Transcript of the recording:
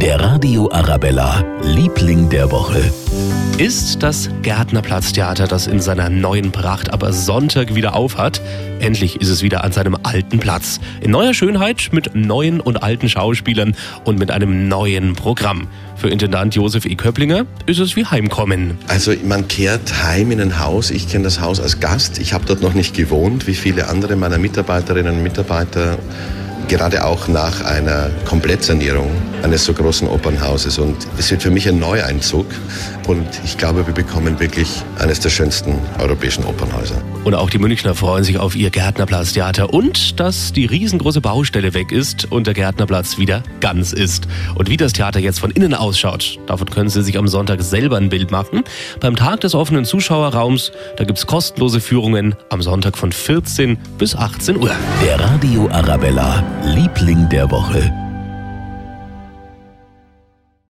Der Radio Arabella, Liebling der Woche. Ist das Gärtnerplatztheater, das in seiner neuen Pracht aber Sonntag wieder aufhat? Endlich ist es wieder an seinem alten Platz. In neuer Schönheit, mit neuen und alten Schauspielern und mit einem neuen Programm. Für Intendant Josef E. Köpplinger ist es wie Heimkommen. Also man kehrt heim in ein Haus. Ich kenne das Haus als Gast. Ich habe dort noch nicht gewohnt, wie viele andere meiner Mitarbeiterinnen und Mitarbeiter gerade auch nach einer Komplettsanierung eines so großen Opernhauses. Und es wird für mich ein Neueinzug. Und ich glaube, wir bekommen wirklich eines der schönsten europäischen Opernhäuser. Und auch die Münchner freuen sich auf ihr Gärtnerplatz-Theater und dass die riesengroße Baustelle weg ist und der Gärtnerplatz wieder ganz ist. Und wie das Theater jetzt von innen ausschaut, davon können Sie sich am Sonntag selber ein Bild machen. Beim Tag des offenen Zuschauerraums, da gibt es kostenlose Führungen am Sonntag von 14 bis 18 Uhr. Der Radio Arabella, Liebling der Woche.